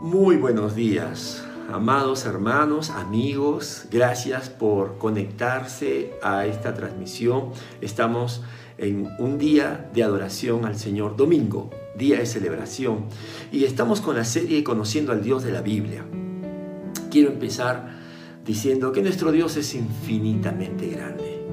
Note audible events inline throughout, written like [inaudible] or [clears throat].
Muy buenos días, amados hermanos, amigos. Gracias por conectarse a esta transmisión. Estamos en un día de adoración al Señor, domingo, día de celebración. Y estamos con la serie Conociendo al Dios de la Biblia. Quiero empezar diciendo que nuestro Dios es infinitamente grande.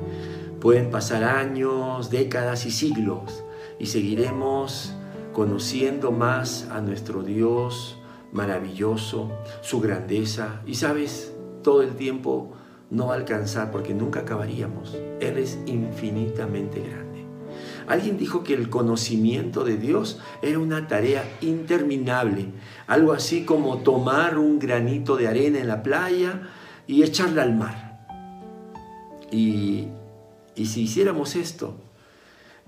Pueden pasar años, décadas y siglos y seguiremos conociendo más a nuestro Dios maravilloso, su grandeza. Y sabes, todo el tiempo no va a alcanzar porque nunca acabaríamos. Él es infinitamente grande. Alguien dijo que el conocimiento de Dios era una tarea interminable, algo así como tomar un granito de arena en la playa y echarla al mar. Y, y si hiciéramos esto,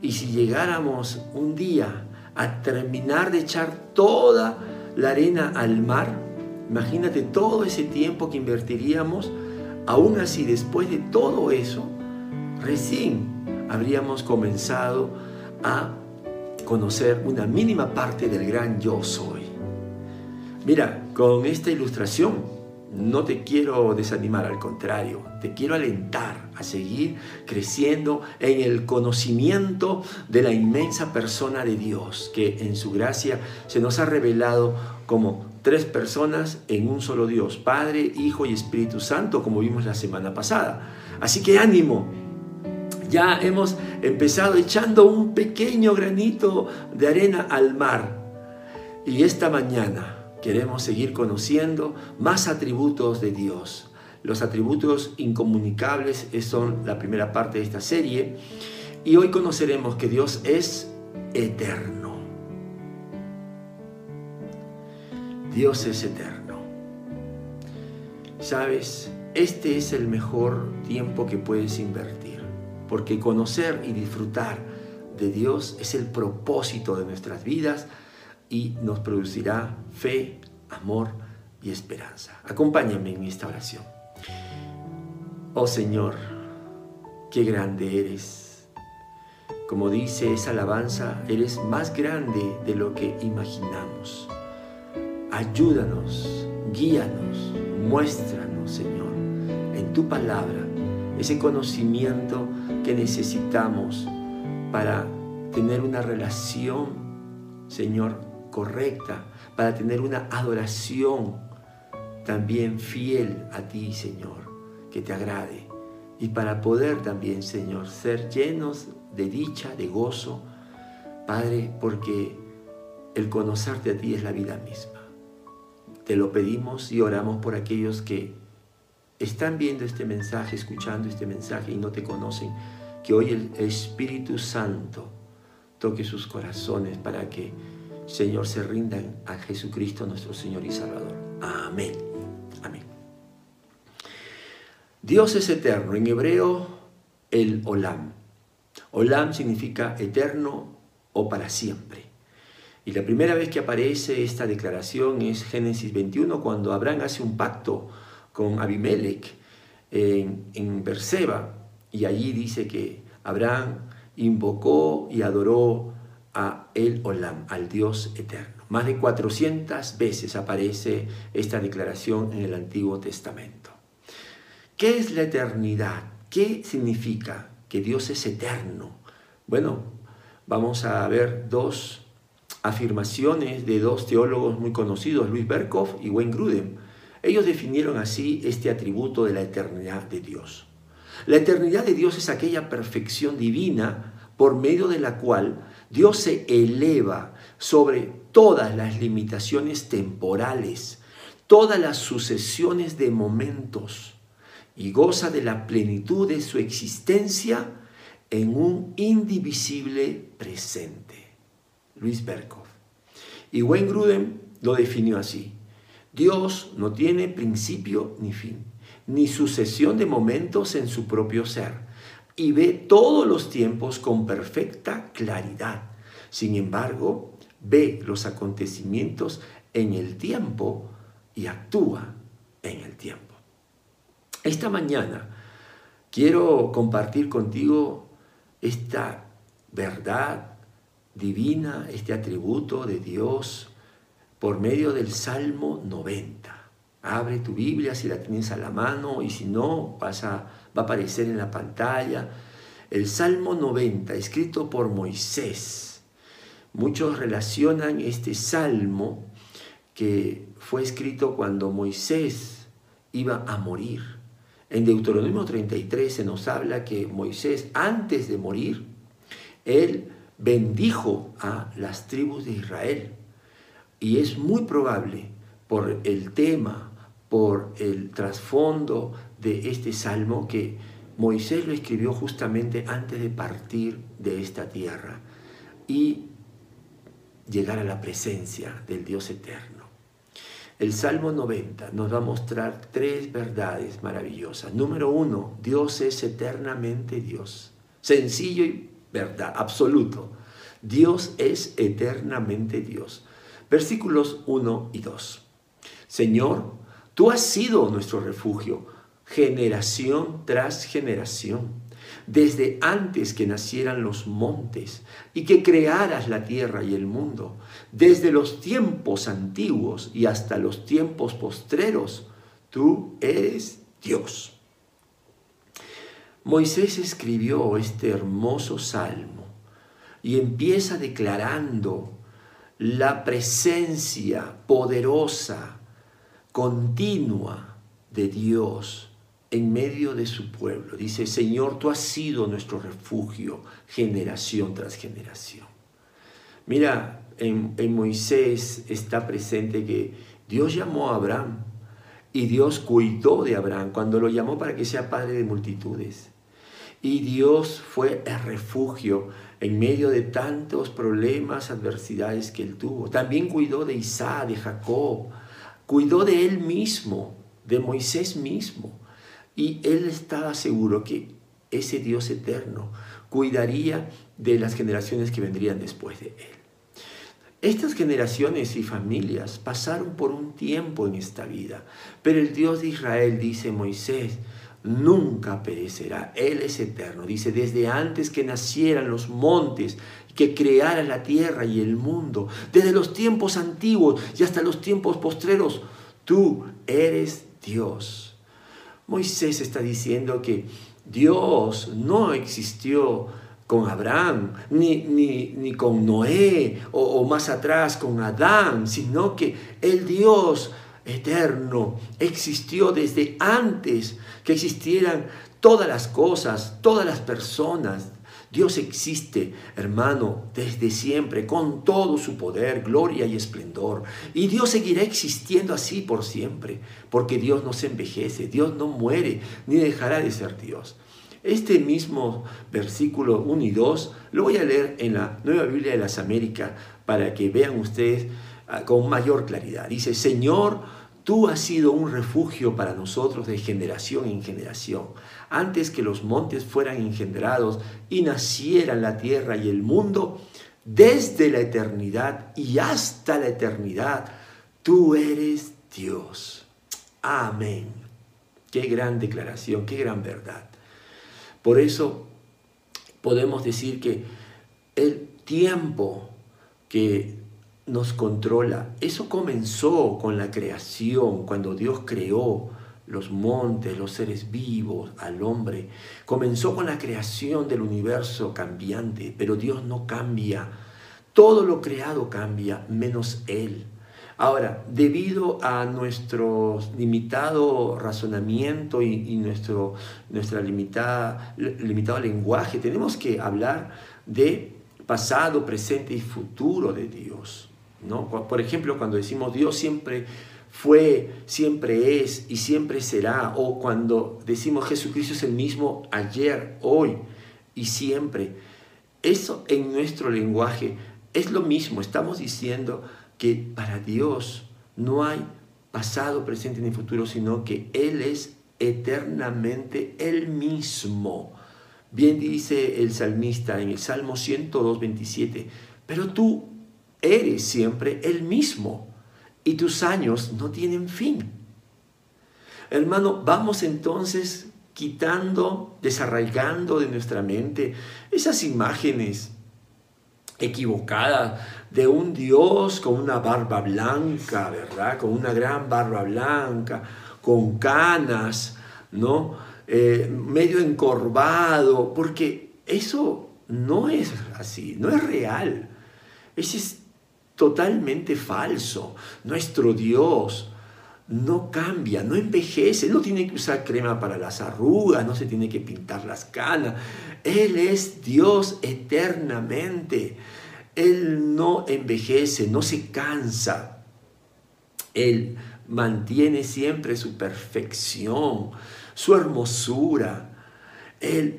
y si llegáramos un día a terminar de echar toda la arena al mar, imagínate todo ese tiempo que invertiríamos, aún así después de todo eso, recién habríamos comenzado a conocer una mínima parte del gran yo soy. Mira, con esta ilustración no te quiero desanimar, al contrario, te quiero alentar a seguir creciendo en el conocimiento de la inmensa persona de Dios, que en su gracia se nos ha revelado como tres personas en un solo Dios, Padre, Hijo y Espíritu Santo, como vimos la semana pasada. Así que ánimo, ya hemos empezado echando un pequeño granito de arena al mar. Y esta mañana Queremos seguir conociendo más atributos de Dios. Los atributos incomunicables son la primera parte de esta serie. Y hoy conoceremos que Dios es eterno. Dios es eterno. Sabes, este es el mejor tiempo que puedes invertir, porque conocer y disfrutar de Dios es el propósito de nuestras vidas y nos producirá fe, amor y esperanza. Acompáñame en esta oración. Oh Señor, qué grande eres. Como dice esa alabanza, eres más grande de lo que imaginamos. Ayúdanos, guíanos, muéstranos, Señor, en tu palabra, ese conocimiento que necesitamos para tener una relación, Señor, correcta, para tener una adoración también fiel a ti, Señor, que te agrade. Y para poder también, Señor, ser llenos de dicha, de gozo, Padre, porque el conocerte a ti es la vida misma. Te lo pedimos y oramos por aquellos que están viendo este mensaje, escuchando este mensaje y no te conocen, que hoy el Espíritu Santo toque sus corazones para que Señor, se rindan a Jesucristo nuestro Señor y Salvador. Amén. Dios es eterno. En hebreo, el Olam. Olam significa eterno o para siempre. Y la primera vez que aparece esta declaración es Génesis 21, cuando Abraham hace un pacto con Abimelech en, en Berseba. Y allí dice que Abraham invocó y adoró a el Olam, al Dios eterno. Más de 400 veces aparece esta declaración en el Antiguo Testamento. ¿Qué es la eternidad? ¿Qué significa que Dios es eterno? Bueno, vamos a ver dos afirmaciones de dos teólogos muy conocidos, Luis Berkhoff y Wayne Grudem. Ellos definieron así este atributo de la eternidad de Dios. La eternidad de Dios es aquella perfección divina por medio de la cual Dios se eleva sobre todas las limitaciones temporales, todas las sucesiones de momentos y goza de la plenitud de su existencia en un indivisible presente. Luis Berkhoff. Y Wayne Gruden lo definió así. Dios no tiene principio ni fin, ni sucesión de momentos en su propio ser y ve todos los tiempos con perfecta claridad. Sin embargo, ve los acontecimientos en el tiempo y actúa en el tiempo. Esta mañana quiero compartir contigo esta verdad divina, este atributo de Dios por medio del Salmo 90. Abre tu Biblia si la tienes a la mano y si no, va a aparecer en la pantalla. El Salmo 90, escrito por Moisés. Muchos relacionan este salmo que fue escrito cuando Moisés iba a morir. En Deuteronomio 33 se nos habla que Moisés, antes de morir, él bendijo a las tribus de Israel. Y es muy probable, por el tema, por el trasfondo de este salmo, que Moisés lo escribió justamente antes de partir de esta tierra y llegar a la presencia del Dios eterno. El Salmo 90 nos va a mostrar tres verdades maravillosas. Número uno, Dios es eternamente Dios. Sencillo y verdad, absoluto. Dios es eternamente Dios. Versículos 1 y 2. Señor, tú has sido nuestro refugio, generación tras generación, desde antes que nacieran los montes y que crearas la tierra y el mundo, desde los tiempos antiguos y hasta los tiempos postreros, tú eres Dios. Moisés escribió este hermoso salmo y empieza declarando la presencia poderosa, continua de Dios en medio de su pueblo. Dice, Señor, tú has sido nuestro refugio generación tras generación. Mira, en, Moisés está presente que Dios llamó a Abraham y Dios cuidó de Abraham cuando lo llamó para que sea padre de multitudes. Y Dios fue el refugio en medio de tantos problemas, adversidades que él tuvo. También cuidó de Isaac, de Jacob, cuidó de él mismo, de Moisés mismo. Y él estaba seguro que ese Dios eterno cuidaría de las generaciones que vendrían después de él. Estas generaciones y familias pasaron por un tiempo en esta vida, pero el Dios de Israel dice Moisés, nunca perecerá. Él es eterno. Dice, desde antes que nacieran los montes, que creara la tierra y el mundo, desde los tiempos antiguos y hasta los tiempos postreros, tú eres Dios. Moisés está diciendo que Dios no existió con Abraham, ni, ni, con Noé, o, o más atrás con Adán, sino que el Dios eterno existió desde antes que existieran todas las cosas, todas las personas. Dios existe, hermano, desde siempre, con todo su poder, gloria y esplendor. Y Dios seguirá existiendo así por siempre, porque Dios no se envejece, Dios no muere, ni dejará de ser Dios. Este mismo versículo 1 y 2 lo voy a leer en la Nueva Biblia de las Américas para que vean ustedes ah, con mayor claridad. Dice, Señor, Tú has sido un refugio para nosotros de generación en generación. Antes que los montes fueran engendrados y nacieran la tierra y el mundo, desde la eternidad y hasta la eternidad, tú eres Dios. Amén. Qué gran declaración, qué gran verdad. Por eso podemos decir que el tiempo que nos controla. Eso comenzó con la creación, cuando Dios creó los montes, los seres vivos, al hombre. Comenzó con la creación del universo cambiante, pero Dios no cambia. Todo lo creado cambia, menos Él. Ahora, debido a nuestro limitado razonamiento y, nuestro nuestra limitada, limitado lenguaje, tenemos que hablar de pasado, presente y futuro de Dios. Por ejemplo, cuando decimos Dios siempre fue, siempre es y siempre será, o cuando decimos Jesucristo es el mismo ayer, hoy y siempre, eso en nuestro lenguaje es lo mismo, estamos diciendo que para Dios no hay pasado, presente ni futuro, sino que Él es eternamente el mismo. Bien dice el salmista en el Salmo 102, 27, pero tú, eres siempre el mismo y tus años no tienen fin. Hermano, vamos entonces quitando, desarraigando de nuestra mente esas imágenes equivocada de un Dios con una barba blanca, ¿verdad? Con una gran barba blanca, con canas, ¿no? Eh, medio encorvado, porque eso no es así, no es real. Ese es totalmente falso. Nuestro Dios no cambia, no envejece, no tiene que usar crema para las arrugas, no se tiene que pintar las canas. Él es Dios eternamente. Él no envejece, no se cansa. Él mantiene siempre su perfección, su hermosura,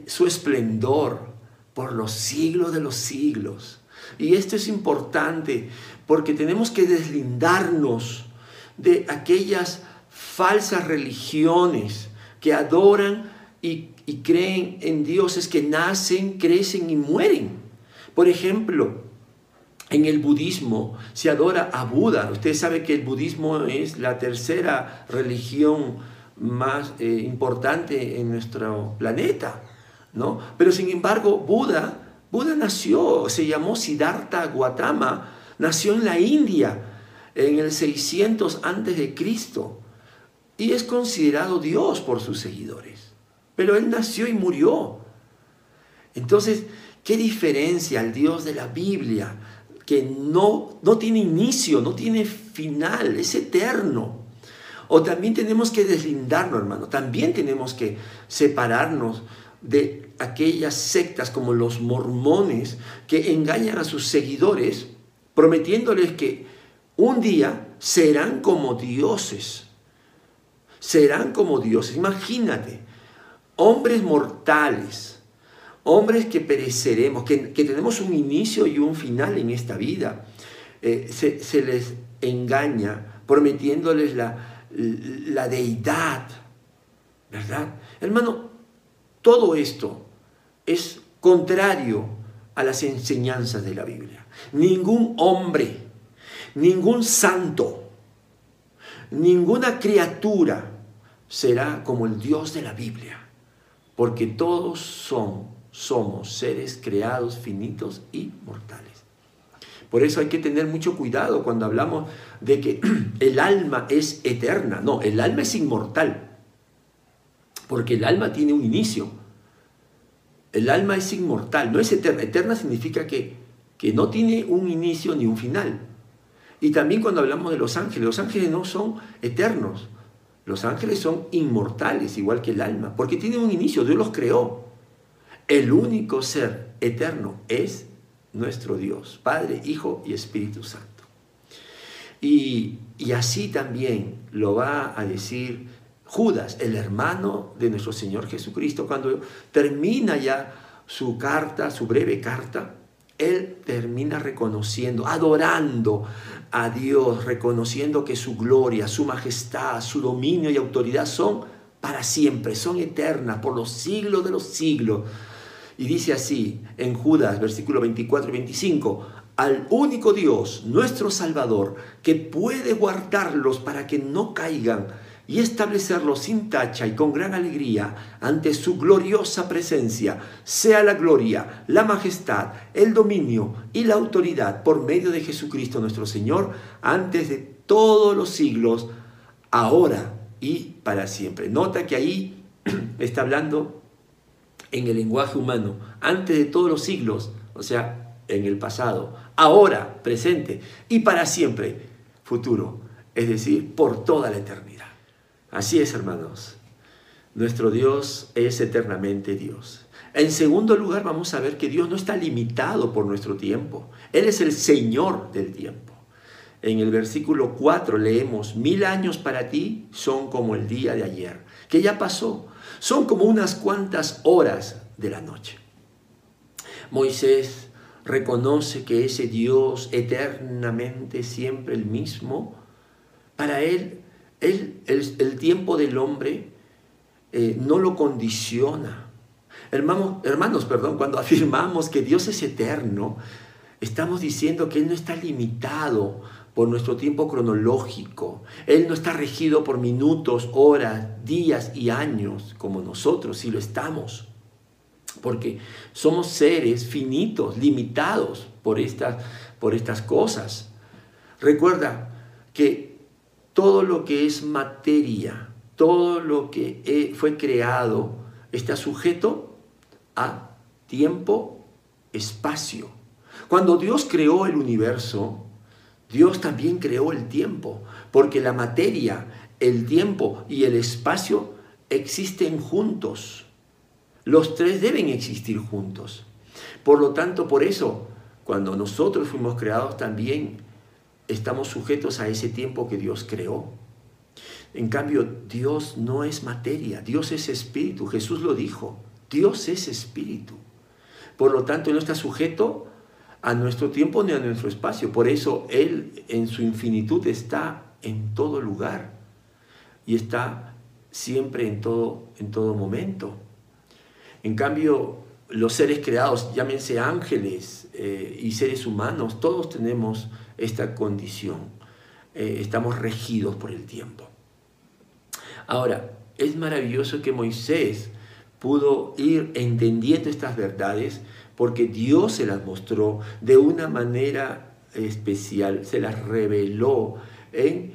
su esplendor por los siglos de los siglos. Y esto es importante porque tenemos que deslindarnos de aquellas falsas religiones que adoran y, creen en dioses que nacen, crecen y mueren. Por ejemplo, en el budismo se adora a Buda. Usted sabe que el budismo es la tercera religión más eh, importante en nuestro planeta, ¿no? Pero sin embargo, Buda, Buda nació, se llamó Siddhartha Gautama, nació en la India en el 600 antes de Cristo y es considerado Dios por sus seguidores. Pero él nació y murió. Entonces, ¿qué diferencia al Dios de la Biblia que no, no tiene inicio, no tiene final, es eterno? O también tenemos que deslindarnos, hermano. También tenemos que separarnos de aquellas sectas como los mormones que engañan a sus seguidores prometiéndoles que un día serán como dioses. Serán como dioses. Imagínate, hombres mortales, hombres que pereceremos, que, tenemos un inicio y un final en esta vida. Eh, se, les engaña prometiéndoles la, la deidad, ¿verdad? Hermano, todo esto es contrario a las enseñanzas de la Biblia. Ningún hombre Ningún santo, ninguna criatura será como el Dios de la Biblia, porque todos son, somos seres creados, finitos y mortales. Por eso hay que tener mucho cuidado cuando hablamos de que [clears throat] el alma es eterna. No, el alma es inmortal, porque el alma tiene un inicio. El alma es inmortal, no es eterna. Eterna significa que, que no tiene un inicio ni un final. Y también cuando hablamos de los ángeles, los ángeles no son eternos. Los ángeles son inmortales, igual que el alma, porque tienen un inicio, Dios los creó. El único ser eterno es nuestro Dios, Padre, Hijo y Espíritu Santo. Y, y así también lo va a decir Judas, el hermano de nuestro Señor Jesucristo, cuando termina ya su carta, su breve carta, él termina reconociendo, adorando a Dios, reconociendo que su gloria, su majestad, su dominio y autoridad son para siempre, son eternas por los siglos de los siglos. Y dice así en Judas, versículo 24 y 25, al único Dios, nuestro Salvador, que puede guardarlos para que no caigan y establecerlo sin tacha y con gran alegría ante su gloriosa presencia, sea la gloria, la majestad, el dominio y la autoridad por medio de Jesucristo nuestro Señor, antes de todos los siglos, ahora y para siempre. Nota que ahí [clears throat] está hablando en el lenguaje humano, antes de todos los siglos, o sea, en el pasado, ahora, presente y para siempre, futuro, es decir, por toda la eternidad. Así es, hermanos. Nuestro Dios es eternamente Dios. En segundo lugar, vamos a ver que Dios no está limitado por nuestro tiempo. Él es el Señor del tiempo. En el versículo 4 leemos, mil años para ti son como el día de ayer, que ya pasó. Son como unas cuantas horas de la noche. Moisés reconoce que ese Dios eternamente siempre el mismo, para él el, tiempo del hombre eh, no lo condiciona. Hermanos, hermanos, perdón, cuando [laughs] afirmamos que Dios es eterno, estamos diciendo que Él no está limitado por nuestro tiempo cronológico. Él no está regido por minutos, horas, días y años como nosotros, si lo estamos. porque somos seres finitos, limitados por estas, por estas cosas. Recuerda que todo lo que es materia, todo lo que fue creado, está sujeto a tiempo, espacio. Cuando Dios creó el universo, Dios también creó el tiempo, porque la materia, el tiempo y el espacio existen juntos. Los tres deben existir juntos. Por lo tanto, por eso, cuando nosotros fuimos creados también estamos sujetos a ese tiempo que Dios creó. En cambio, Dios no es materia, Dios es espíritu. Jesús lo dijo, Dios es espíritu. Por lo tanto, Él no está sujeto a nuestro tiempo ni a nuestro espacio. Por eso Él en su infinitud está en todo lugar y está siempre en todo, en todo momento. En cambio, los seres creados, llámense ángeles eh, y seres humanos, todos tenemos esta condición. Eh, estamos regidos por el tiempo. Ahora, es maravilloso que Moisés pudo ir entendiendo estas verdades porque Dios se las mostró de una manera especial, se las reveló en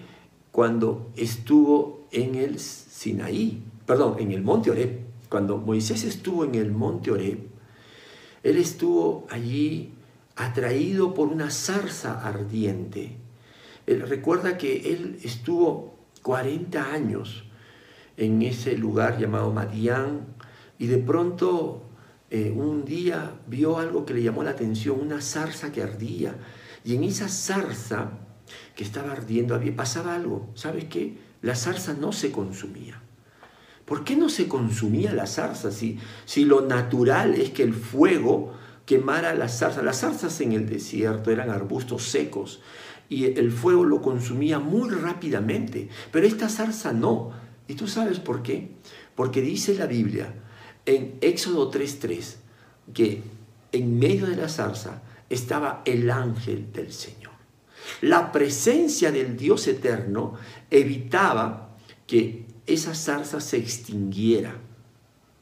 cuando estuvo en el Sinaí, perdón, en el monte Oreb. Cuando Moisés estuvo en el monte Oreb, él estuvo allí atraído por una zarza ardiente. Él recuerda que él estuvo 40 años en ese lugar llamado Madián y de pronto eh, un día vio algo que le llamó la atención, una zarza que ardía. Y en esa zarza que estaba ardiendo había, pasaba algo. ¿Sabes qué? La zarza no se consumía. ¿Por qué no se consumía la zarza si, si lo natural es que el fuego quemara las zarzas? Las zarzas en el desierto eran arbustos secos y el fuego lo consumía muy rápidamente, pero esta zarza no. ¿Y tú sabes por qué? Porque dice la Biblia en Éxodo 3:3 que en medio de la zarza estaba el ángel del Señor. La presencia del Dios eterno evitaba que esa zarza se extinguiera.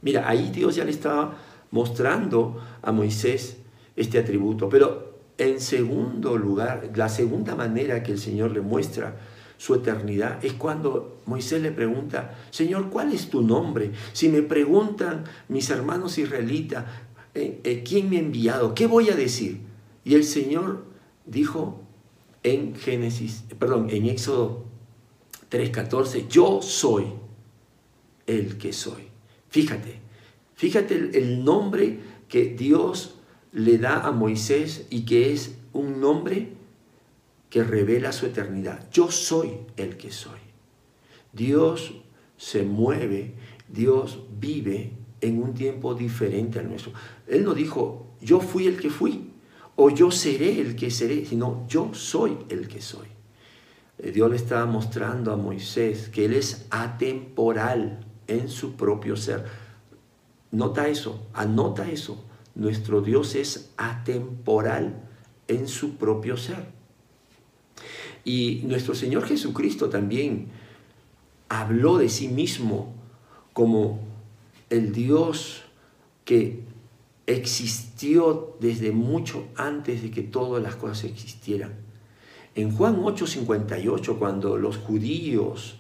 Mira, ahí Dios ya le estaba mostrando a Moisés este atributo. Pero en segundo lugar, la segunda manera que el Señor le muestra su eternidad es cuando Moisés le pregunta, Señor, ¿cuál es tu nombre? Si me preguntan mis hermanos israelitas, eh, eh, ¿quién me ha enviado? ¿Qué voy a decir? Y el Señor dijo en Génesis, perdón, en Éxodo 3.14, yo soy el que soy. Fíjate, fíjate el, nombre que Dios le da a Moisés y que es un nombre que revela su eternidad. Yo soy el que soy. Dios se mueve, Dios vive en un tiempo diferente al nuestro. Él no dijo, yo fui el que fui, o yo seré el que seré, sino yo soy el que soy. Eh, Dios le estaba mostrando a Moisés que Él es atemporal en su propio ser. Nota eso, anota eso. Nuestro Dios es atemporal en su propio ser. Y nuestro Señor Jesucristo también habló de sí mismo como el Dios que existió desde mucho antes de que todas las cosas existieran. En Juan 8:58, cuando los judíos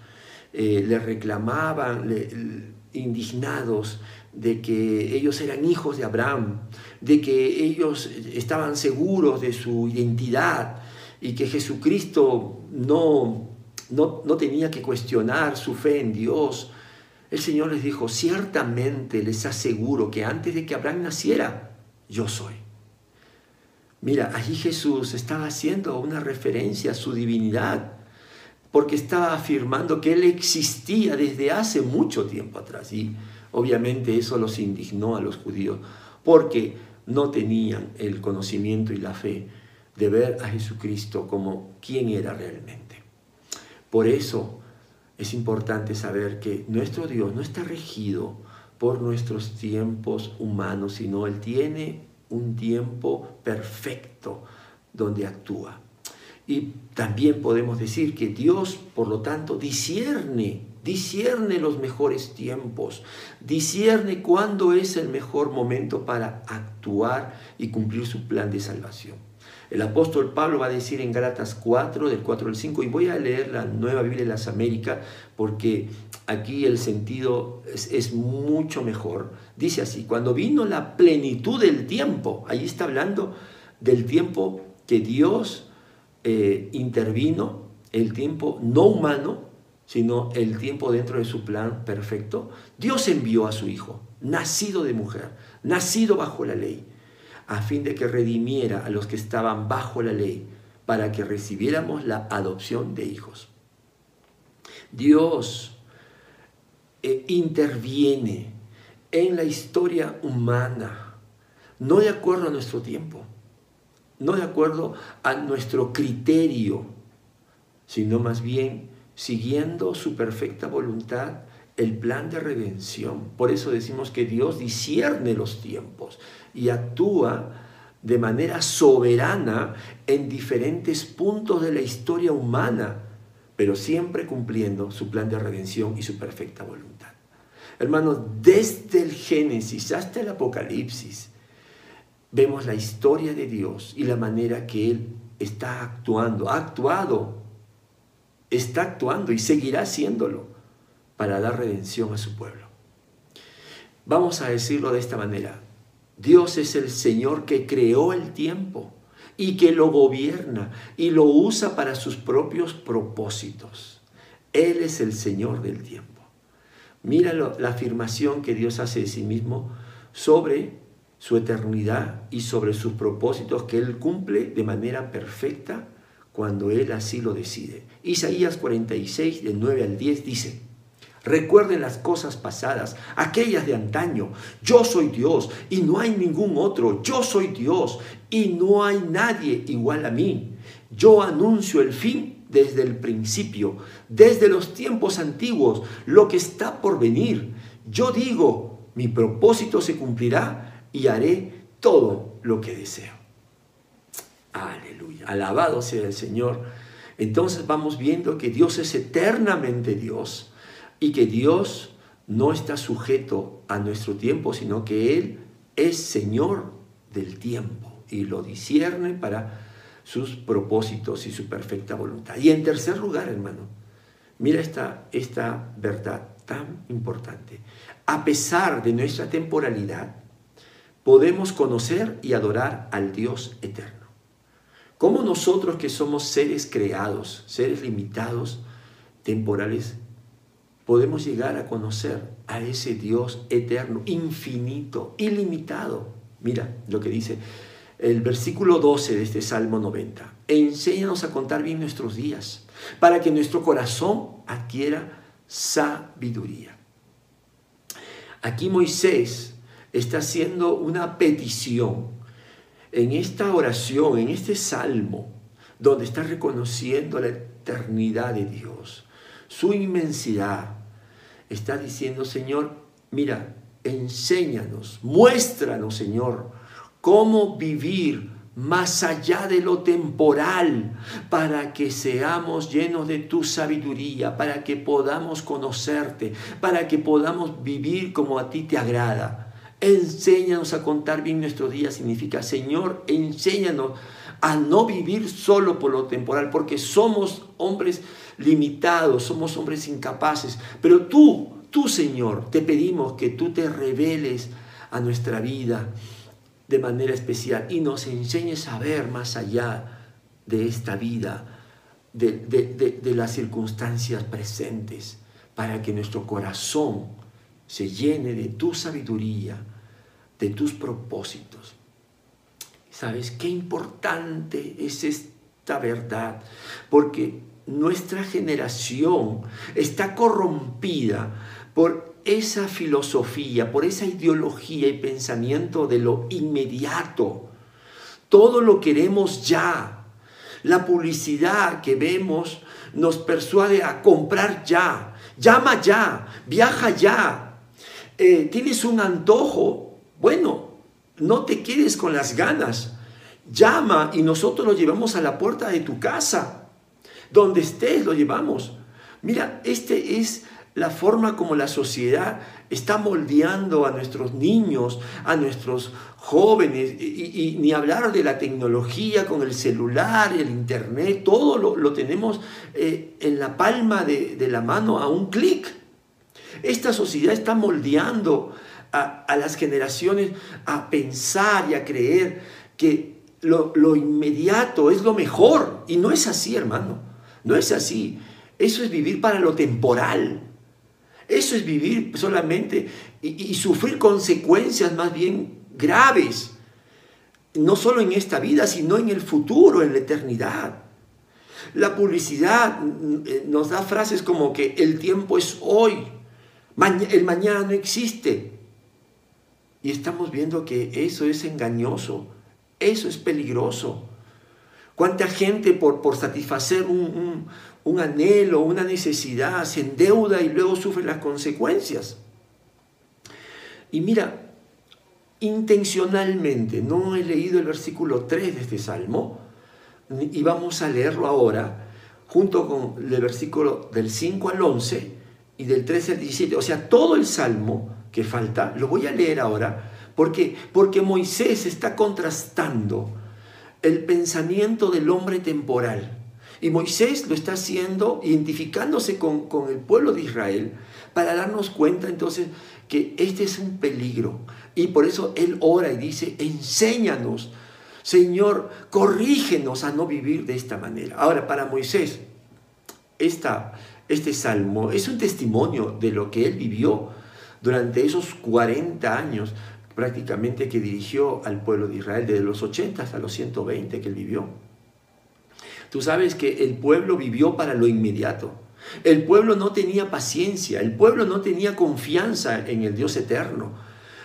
eh, le reclamaban, indignados de que ellos eran hijos de Abraham, de que ellos estaban seguros de su identidad y que Jesucristo no, no, no tenía que cuestionar su fe en Dios, el Señor les dijo, ciertamente les aseguro que antes de que Abraham naciera, yo soy. Mira, allí Jesús estaba haciendo una referencia a su divinidad, porque estaba afirmando que Él existía desde hace mucho tiempo atrás. Y obviamente eso los indignó a los judíos, porque no tenían el conocimiento y la fe de ver a Jesucristo como quien era realmente. Por eso es importante saber que nuestro Dios no está regido por nuestros tiempos humanos, sino Él tiene un tiempo perfecto donde actúa. Y también podemos decir que Dios, por lo tanto, discierne, discierne los mejores tiempos, discierne cuándo es el mejor momento para actuar y cumplir su plan de salvación. El apóstol Pablo va a decir en Gálatas 4, del 4 al 5, y voy a leer la Nueva Biblia de las Américas porque aquí el sentido es, es, mucho mejor. Dice así, cuando vino la plenitud del tiempo, ahí está hablando del tiempo que Dios eh, intervino, el tiempo no humano, sino el tiempo dentro de su plan perfecto, Dios envió a su Hijo, nacido de mujer, nacido bajo la ley, a fin de que redimiera a los que estaban bajo la ley, para que recibiéramos la adopción de hijos. Dios eh, interviene en la historia humana, no de acuerdo a nuestro tiempo, no de acuerdo a nuestro criterio, sino más bien siguiendo su perfecta voluntad, el plan de redención. Por eso decimos que Dios discierne los tiempos y actúa de manera soberana en diferentes puntos de la historia humana, pero siempre cumpliendo su plan de redención y su perfecta voluntad. Hermanos, desde el Génesis hasta el Apocalipsis, vemos la historia de Dios y la manera que Él está actuando, ha actuado, está actuando y seguirá haciéndolo para dar redención a su pueblo. Vamos a decirlo de esta manera. Dios es el Señor que creó el tiempo y que lo gobierna y lo usa para sus propios propósitos. Él es el Señor del tiempo. Mira la afirmación que Dios hace de sí mismo sobre su eternidad y sobre sus propósitos que Él cumple de manera perfecta cuando Él así lo decide. Isaías 46, del 9 al 10 dice, Recuerden las cosas pasadas, aquellas de antaño. Yo soy Dios y no hay ningún otro. Yo soy Dios y no hay nadie igual a mí. Yo anuncio el fin desde el principio, desde los tiempos antiguos, lo que está por venir. Yo digo, mi propósito se cumplirá y haré todo lo que deseo. Aleluya. Alabado sea el Señor. Entonces vamos viendo que Dios es eternamente Dios y que Dios no está sujeto a nuestro tiempo, sino que Él es Señor del tiempo y lo discierne para sus propósitos y su perfecta voluntad. Y en tercer lugar, hermano, mira esta, esta verdad tan importante. A pesar de nuestra temporalidad, podemos conocer y adorar al Dios eterno. ¿Cómo nosotros que somos seres creados, seres limitados, temporales, podemos llegar a conocer a ese Dios eterno, infinito, ilimitado? Mira lo que dice el versículo 12 de este Salmo 90. enséñanos a contar bien nuestros días, para que nuestro corazón adquiera sabiduría. Aquí Moisés está haciendo una petición en esta oración, en este salmo, donde está reconociendo la eternidad de Dios, su inmensidad. Está diciendo, Señor, mira, enséñanos, muéstranos, Señor, cómo vivir más allá de lo temporal, para que seamos llenos de tu sabiduría, para que podamos conocerte, para que podamos vivir como a ti te agrada. Enséñanos a contar bien nuestros días. Significa, Señor, enséñanos a no vivir solo por lo temporal, porque somos hombres limitados, somos hombres incapaces. Pero tú, tú, Señor, te pedimos que tú te reveles a nuestra vida de manera especial y nos enseñes a ver más allá de esta vida, de, de las circunstancias presentes, para que nuestro corazón se llene de tu sabiduría de tus propósitos. ¿Sabes qué importante es esta verdad? Porque nuestra generación está corrompida por esa filosofía, por esa ideología y pensamiento de lo inmediato. Todo lo queremos ya. La publicidad que vemos nos persuade a comprar ya. Llama ya, viaja ya. Eh, tienes un antojo, bueno, no te quedes con las ganas. llama y nosotros lo llevamos a la puerta de tu casa. Donde estés, lo llevamos. Mira, este es la forma como la sociedad está moldeando a nuestros niños, a nuestros jóvenes, y, ni hablar de la tecnología con el celular, el internet, todo lo, tenemos eh, en la palma de, la mano a un clic. Esta sociedad está moldeando a, las generaciones a pensar y a creer que lo, lo inmediato es lo mejor, y no es así, hermano, no es así. Eso es vivir para lo temporal. Eso es vivir solamente y, sufrir consecuencias más bien graves, no solo en esta vida, sino en el futuro, en la eternidad. La publicidad eh, nos da frases como que el tiempo es hoy, el mañana no existe. Y estamos viendo que eso es engañoso, eso es peligroso. ¿Cuánta gente por, por satisfacer un, un anhelo, una necesidad, se endeuda y luego sufre las consecuencias. Y mira, intencionalmente no he leído el versículo 3 de este salmo y vamos a leerlo ahora junto con el versículo del 5 al 11 y del 13 al 17. O sea, todo el salmo que falta lo voy a leer ahora porque porque Moisés está contrastando el pensamiento del hombre temporal y Moisés lo está haciendo, identificándose con, el pueblo de Israel, para darnos cuenta entonces que este es un peligro. Y por eso él ora y dice, enséñanos, Señor, corrígenos a no vivir de esta manera. Ahora, para Moisés, esta, este salmo es un testimonio de lo que él vivió durante esos 40 años prácticamente que dirigió al pueblo de Israel, desde los 80 hasta los 120 que él vivió. Tú sabes que el pueblo vivió para lo inmediato. El pueblo no tenía paciencia, el pueblo no tenía confianza en el Dios eterno.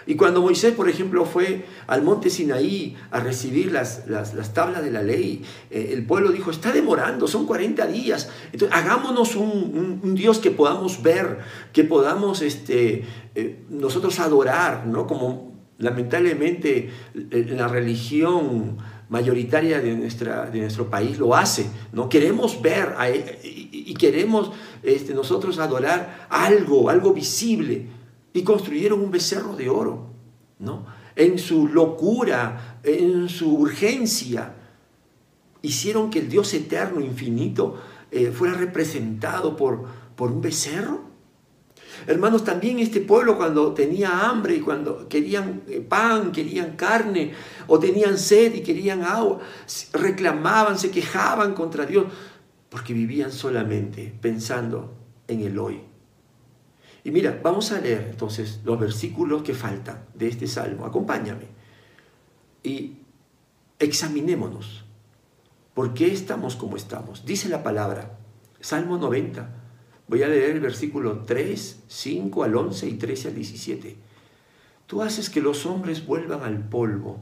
Y cuando Moisés, por ejemplo, fue al monte Sinaí a recibir las, las, tablas de la ley, eh, el pueblo dijo, está demorando, son 40 días. Entonces, hagámonos un, Dios que podamos ver, que podamos este, eh, nosotros adorar, ¿no? Como lamentablemente la religión mayoritaria de, nuestra, de nuestro país lo hace. ¿no? Queremos ver e, y, queremos este, nosotros adorar algo, algo visible. Y construyeron un becerro de oro. ¿no? En su locura, en su urgencia, hicieron que el Dios eterno, infinito, eh, fuera representado por, por un becerro. Hermanos, también este pueblo cuando tenía hambre y cuando querían eh, pan, querían carne o tenían sed y querían agua, reclamaban, se quejaban contra Dios porque vivían solamente pensando en el hoy. Y mira, vamos a leer entonces los versículos que faltan de este salmo. Acompáñame y examinémonos. ¿Por qué estamos como estamos? Dice la palabra, Salmo 90, Voy a leer el versículo 3, 5 al 11 y 13 al 17. Tú haces que los hombres vuelvan al polvo.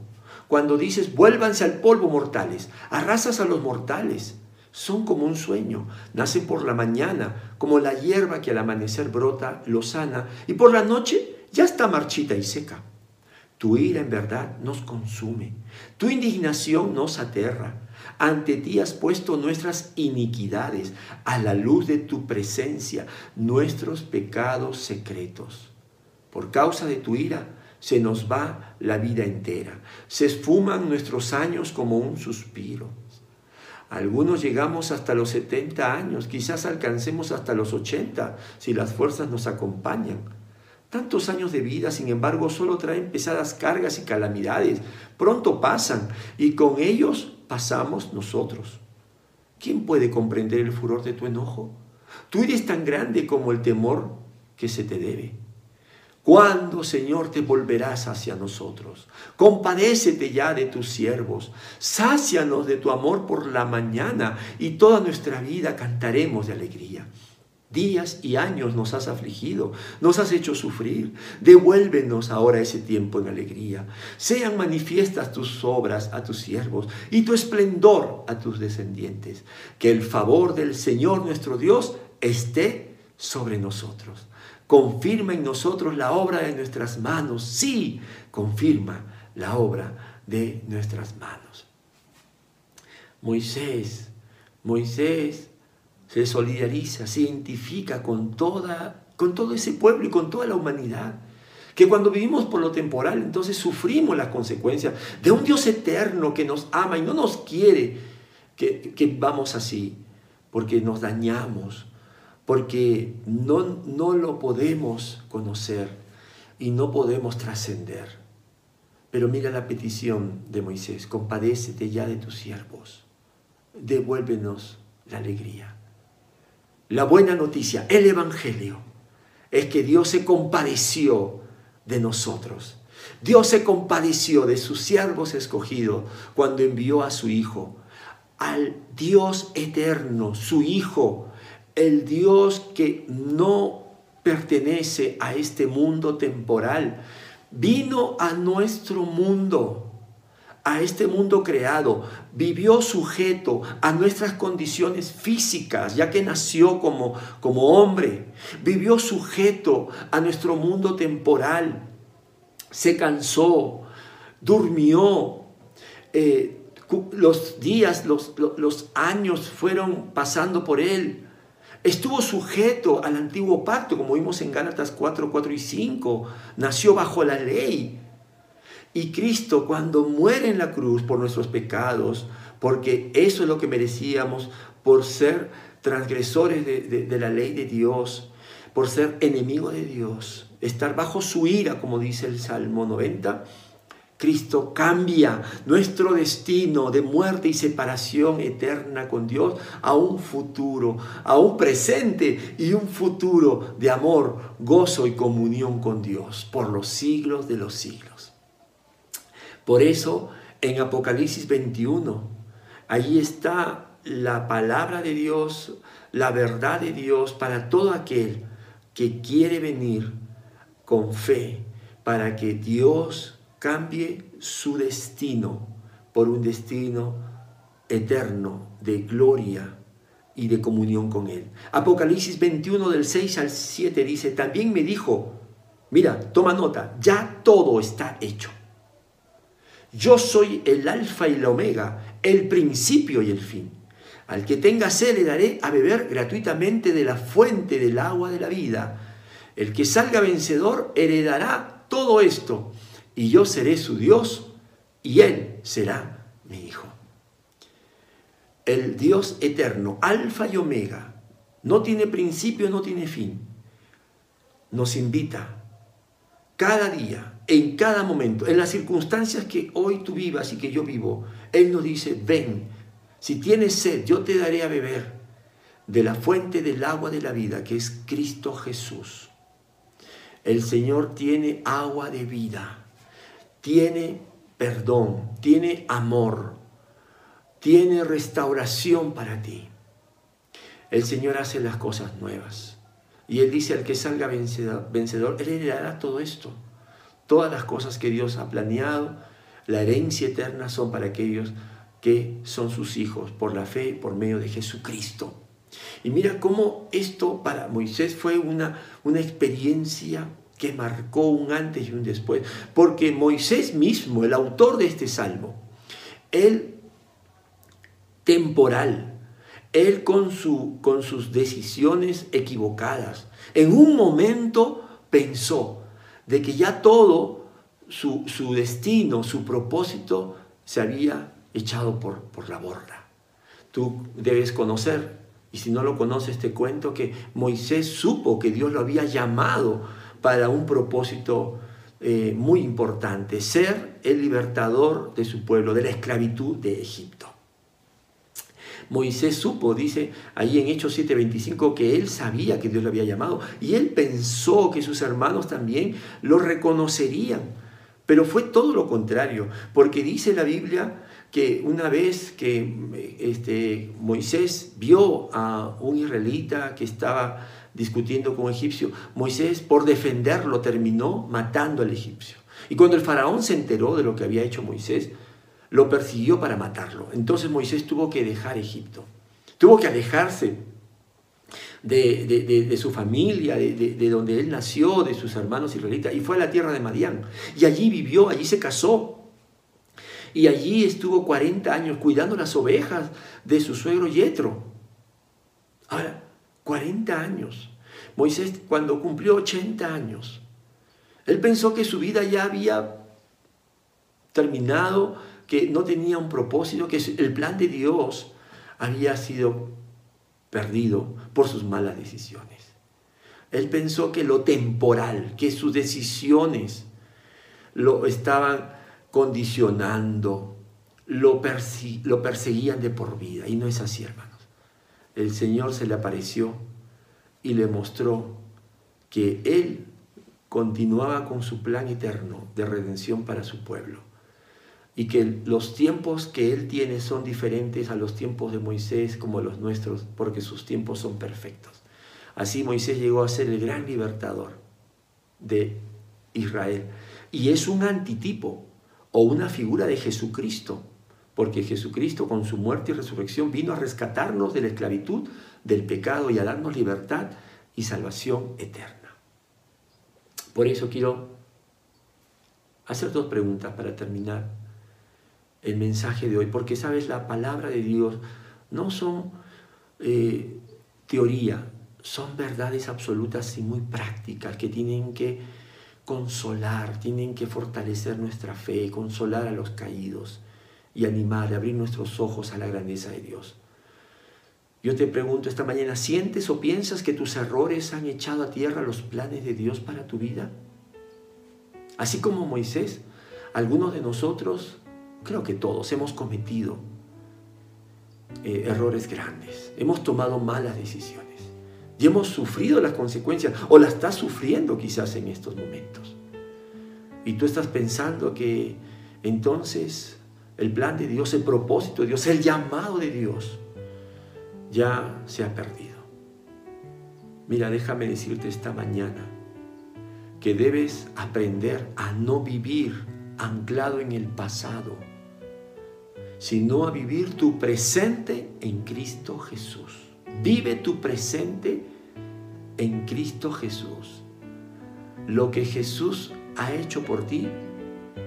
Cuando dices, vuélvanse al polvo mortales, arrasas a los mortales. Son como un sueño, nacen por la mañana, como la hierba que al amanecer brota, lo sana, y por la noche ya está marchita y seca. Tu ira en verdad nos consume, tu indignación nos aterra. Ante ti has puesto nuestras iniquidades, a la luz de tu presencia, nuestros pecados secretos. Por causa de tu ira se nos va la vida entera, se esfuman nuestros años como un suspiro. Algunos llegamos hasta los 70 años, quizás alcancemos hasta los 80 si las fuerzas nos acompañan. Tantos años de vida, sin embargo, solo traen pesadas cargas y calamidades. Pronto pasan y con ellos pasamos nosotros. ¿Quién puede comprender el furor de tu enojo? Tú eres tan grande como el temor que se te debe. ¿Cuándo, Señor, te volverás hacia nosotros? Compadécete ya de tus siervos, sácianos de tu amor por la mañana y toda nuestra vida cantaremos de alegría. Días y años nos has afligido, nos has hecho sufrir. Devuélvenos ahora ese tiempo en alegría. Sean manifiestas tus obras a tus siervos y tu esplendor a tus descendientes. Que el favor del Señor nuestro Dios esté sobre nosotros. Confirma en nosotros la obra de nuestras manos. Sí, confirma la obra de nuestras manos. Moisés, Moisés se solidariza, se identifica con, toda, con todo ese pueblo y con toda la humanidad. Que cuando vivimos por lo temporal, entonces sufrimos las consecuencias de un Dios eterno que nos ama y no nos quiere que, que vamos así, porque nos dañamos, porque no, no lo podemos conocer y no podemos trascender. Pero mira la petición de Moisés, compadécete ya de tus siervos, devuélvenos la alegría. La buena noticia, el Evangelio, es que Dios se compadeció de nosotros. Dios se compadeció de sus siervos escogidos cuando envió a su Hijo, al Dios eterno, su Hijo, el Dios que no pertenece a este mundo temporal, vino a nuestro mundo, a este mundo creado, vivió sujeto a nuestras condiciones físicas, ya que nació como, como hombre, vivió sujeto a nuestro mundo temporal, se cansó, durmió, eh, los días, los, los años fueron pasando por él, Estuvo sujeto al antiguo pacto, como vimos en Gálatas 4, 4 y 5. Nació bajo la ley. Y Cristo cuando muere en la cruz por nuestros pecados, porque eso es lo que merecíamos por ser transgresores de, la ley de Dios, por ser enemigo de Dios, estar bajo su ira, como dice el Salmo 90, Cristo cambia nuestro destino de muerte y separación eterna con Dios a un futuro, a un presente y un futuro de amor, gozo y comunión con Dios por los siglos de los siglos. Por eso en Apocalipsis 21, ahí está la palabra de Dios, la verdad de Dios para todo aquel que quiere venir con fe para que Dios cambie su destino por un destino eterno de gloria y de comunión con Él. Apocalipsis 21 del 6 al 7 dice, también me dijo, mira, toma nota, ya todo está hecho. Yo soy el alfa y la omega, el principio y el fin. Al que tenga sed le daré a beber gratuitamente de la fuente del agua de la vida. El que salga vencedor heredará todo esto y yo seré su Dios y Él será mi Hijo. El Dios eterno, alfa y omega, no tiene principio, no tiene fin, nos invita cada día, en cada momento, en las circunstancias que hoy tú vivas y que yo vivo, Él nos dice, ven, si tienes sed, yo te daré a beber de la fuente del agua de la vida, que es Cristo Jesús. El Señor tiene agua de vida tiene perdón, tiene amor, tiene restauración para ti. El Señor hace las cosas nuevas. Y Él dice al que salga vencedor, Él heredará todo esto. Todas las cosas que Dios ha planeado, la herencia eterna son para aquellos que son sus hijos por la fe, por medio de Jesucristo. Y mira cómo esto para Moisés fue una, una experiencia que marcó un antes y un después. Porque Moisés mismo, el autor de este salmo, él temporal, él con, su, con sus decisiones equivocadas, en un momento pensó de que ya todo su, su destino, su propósito se había echado por, por la borda. Tú debes conocer, y si no lo conoces te cuento que Moisés supo que Dios lo había llamado para un propósito eh, muy importante, ser el libertador de su pueblo, de la esclavitud de Egipto. Moisés supo, dice ahí en Hechos 7:25, que él sabía que Dios lo había llamado y él pensó que sus hermanos también lo reconocerían. Pero fue todo lo contrario, porque dice la Biblia que una vez que este, Moisés vio a un israelita que estaba discutiendo con egipcio, Moisés por defenderlo terminó matando al egipcio. Y cuando el faraón se enteró de lo que había hecho Moisés, lo persiguió para matarlo. Entonces Moisés tuvo que dejar Egipto, tuvo que alejarse de, su familia, de, donde él nació, de sus hermanos israelitas, y fue a la tierra de Madián. Y allí vivió, allí se casó. Y allí estuvo 40 años cuidando las ovejas de su suegro Yetro. Ahora, 40 años. Moisés cuando cumplió 80 años, él pensó que su vida ya había terminado, que no tenía un propósito, que el plan de Dios había sido perdido por sus malas decisiones. Él pensó que lo temporal, que sus decisiones lo estaban condicionando, lo, lo perseguían de por vida. Y no es así, hermanos. El Señor se le apareció y le mostró que Él continuaba con su plan eterno de redención para su pueblo y que los tiempos que Él tiene son diferentes a los tiempos de Moisés como los nuestros, porque sus tiempos son perfectos. Así Moisés llegó a ser el gran libertador de Israel. Y es un antitipo o una figura de Jesucristo, porque Jesucristo con su muerte y resurrección vino a rescatarnos de la esclavitud, del pecado y a darnos libertad y salvación eterna. Por eso quiero hacer dos preguntas para terminar el mensaje de hoy, porque sabes, la palabra de Dios no son eh, teoría, son verdades absolutas y muy prácticas que tienen que consolar, tienen que fortalecer nuestra fe, consolar a los caídos y animar, abrir nuestros ojos a la grandeza de Dios. Yo te pregunto esta mañana, ¿sientes o piensas que tus errores han echado a tierra los planes de Dios para tu vida? Así como Moisés, algunos de nosotros creo que todos hemos cometido eh, errores grandes, hemos tomado malas decisiones y hemos sufrido las consecuencias o las estás sufriendo quizás en estos momentos. Y tú estás pensando que entonces el plan de Dios, el propósito de Dios, el llamado de Dios ya se ha perdido. Mira, déjame decirte esta mañana que debes aprender a no vivir anclado en el pasado sino a vivir tu presente en Cristo Jesús. Vive tu presente en Cristo Jesús. Lo que Jesús ha hecho por ti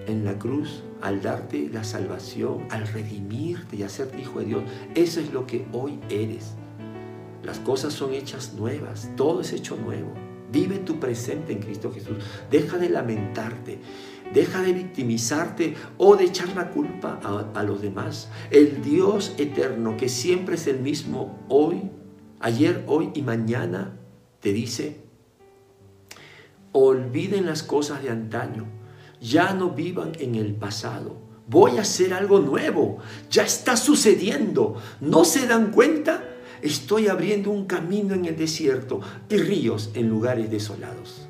en la cruz al darte la salvación, al redimirte y hacerte hijo de Dios, eso es lo que hoy eres. Las cosas son hechas nuevas, todo es hecho nuevo. Vive tu presente en Cristo Jesús. Deja de lamentarte. Deja de victimizarte o de echar la culpa a, los demás. El Dios eterno, que siempre es el mismo hoy, ayer, hoy y mañana, te dice, olviden las cosas de antaño, ya no vivan en el pasado. Voy a hacer algo nuevo, ya está sucediendo. ¿No se dan cuenta? Estoy abriendo un camino en el desierto y ríos en lugares desolados.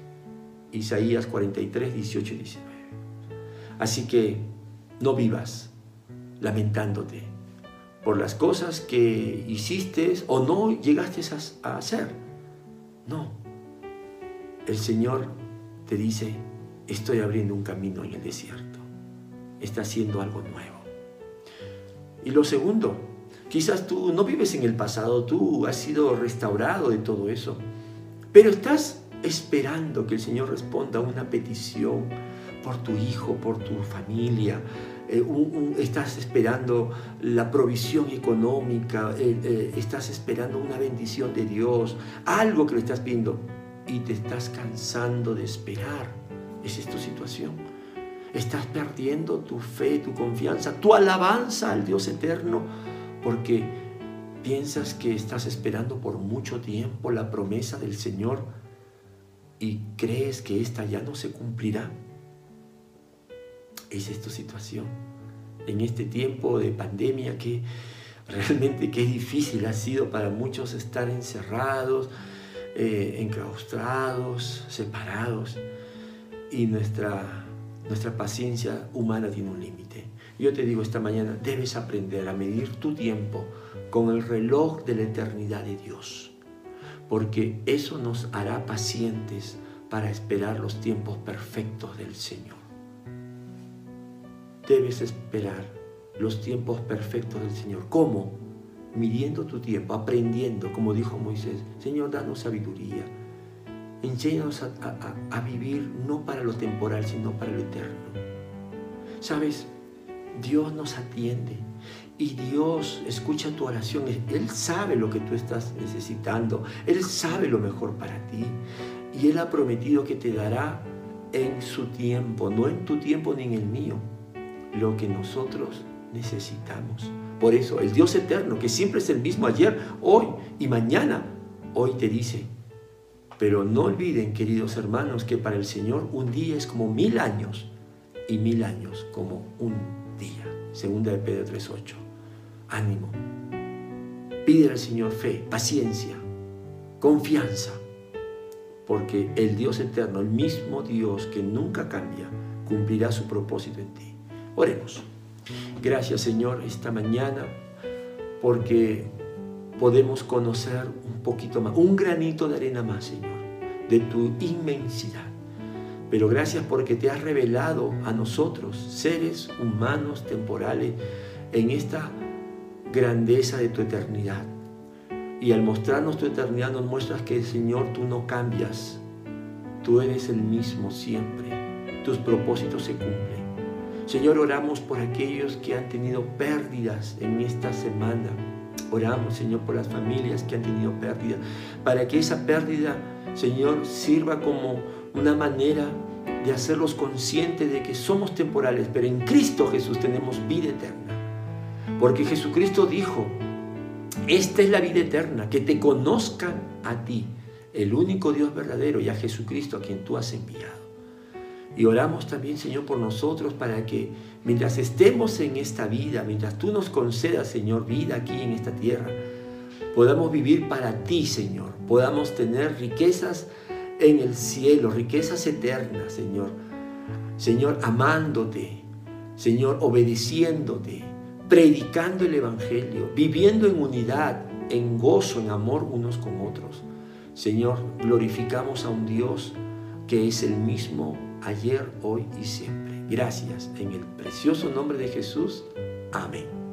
Isaías 43, 18 y 19. Así que no vivas lamentándote por las cosas que hiciste o no llegaste a hacer. No. El Señor te dice, estoy abriendo un camino en el desierto. Está haciendo algo nuevo. Y lo segundo, quizás tú no vives en el pasado, tú has sido restaurado de todo eso, pero estás esperando que el Señor responda a una petición por tu hijo, por tu familia. Eh, estás esperando la provisión económica, eh, eh, estás esperando una bendición de Dios, algo que le estás pidiendo y te estás cansando de esperar. Esa es tu situación. Estás perdiendo tu fe, tu confianza, tu alabanza al Dios eterno porque piensas que estás esperando por mucho tiempo la promesa del Señor y crees que esta ya no se cumplirá. Esa es tu situación. En este tiempo de pandemia que realmente qué difícil ha sido para muchos estar encerrados, eh, separados. Y nuestra, nuestra paciencia humana tiene un límite. Yo te digo esta mañana, debes aprender a medir tu tiempo con el reloj de la eternidad de Dios, porque eso nos hará pacientes para esperar los tiempos perfectos del Señor debes esperar los tiempos perfectos del Señor. ¿Cómo? Midiendo tu tiempo, aprendiendo, como dijo Moisés, Señor, danos sabiduría. Enséñanos a, vivir no para lo temporal, sino para lo eterno. Sabes, Dios nos atiende y Dios escucha tu oración. Él sabe lo que tú estás necesitando. Él sabe lo mejor para ti. Y Él ha prometido que te dará en su tiempo, no en tu tiempo ni en el mío, lo que nosotros necesitamos. Por eso el Dios eterno, que siempre es el mismo ayer, hoy y mañana, hoy te dice, pero no olviden, queridos hermanos, que para el Señor un día es como mil años y mil años como un día. Segunda de Pedro 3.8. Ánimo. Pide al Señor fe, paciencia, confianza, porque el Dios eterno, el mismo Dios que nunca cambia, cumplirá su propósito en ti. Oremos. Gracias Señor esta mañana porque podemos conocer un poquito más, un granito de arena más, Señor, de tu inmensidad. Pero gracias porque te has revelado a nosotros, seres humanos temporales, en esta grandeza de tu eternidad. Y al mostrarnos tu eternidad nos muestras que, Señor, tú no cambias. Tú eres el mismo siempre. Tus propósitos se cumplen. Señor, oramos por aquellos que han tenido pérdidas en esta semana. Oramos, Señor, por las familias que han tenido pérdidas, para que esa pérdida, Señor, sirva como una manera de hacerlos conscientes de que somos temporales, pero en Cristo Jesús tenemos vida eterna. Porque Jesucristo dijo, esta es la vida eterna, que te conozcan a ti, el único Dios verdadero, y a Jesucristo a quien tú has enviado. Y oramos también, Señor, por nosotros para que mientras estemos en esta vida, mientras tú nos concedas, Señor, vida aquí en esta tierra, podamos vivir para ti, Señor. Podamos tener riquezas en el cielo, riquezas eternas, Señor. Señor, amándote, Señor, obedeciéndote, predicando el Evangelio, viviendo en unidad, en gozo, en amor unos con otros. Señor, glorificamos a un Dios que es el mismo ayer, hoy y siempre. Gracias. En el precioso nombre de Jesús. Amén.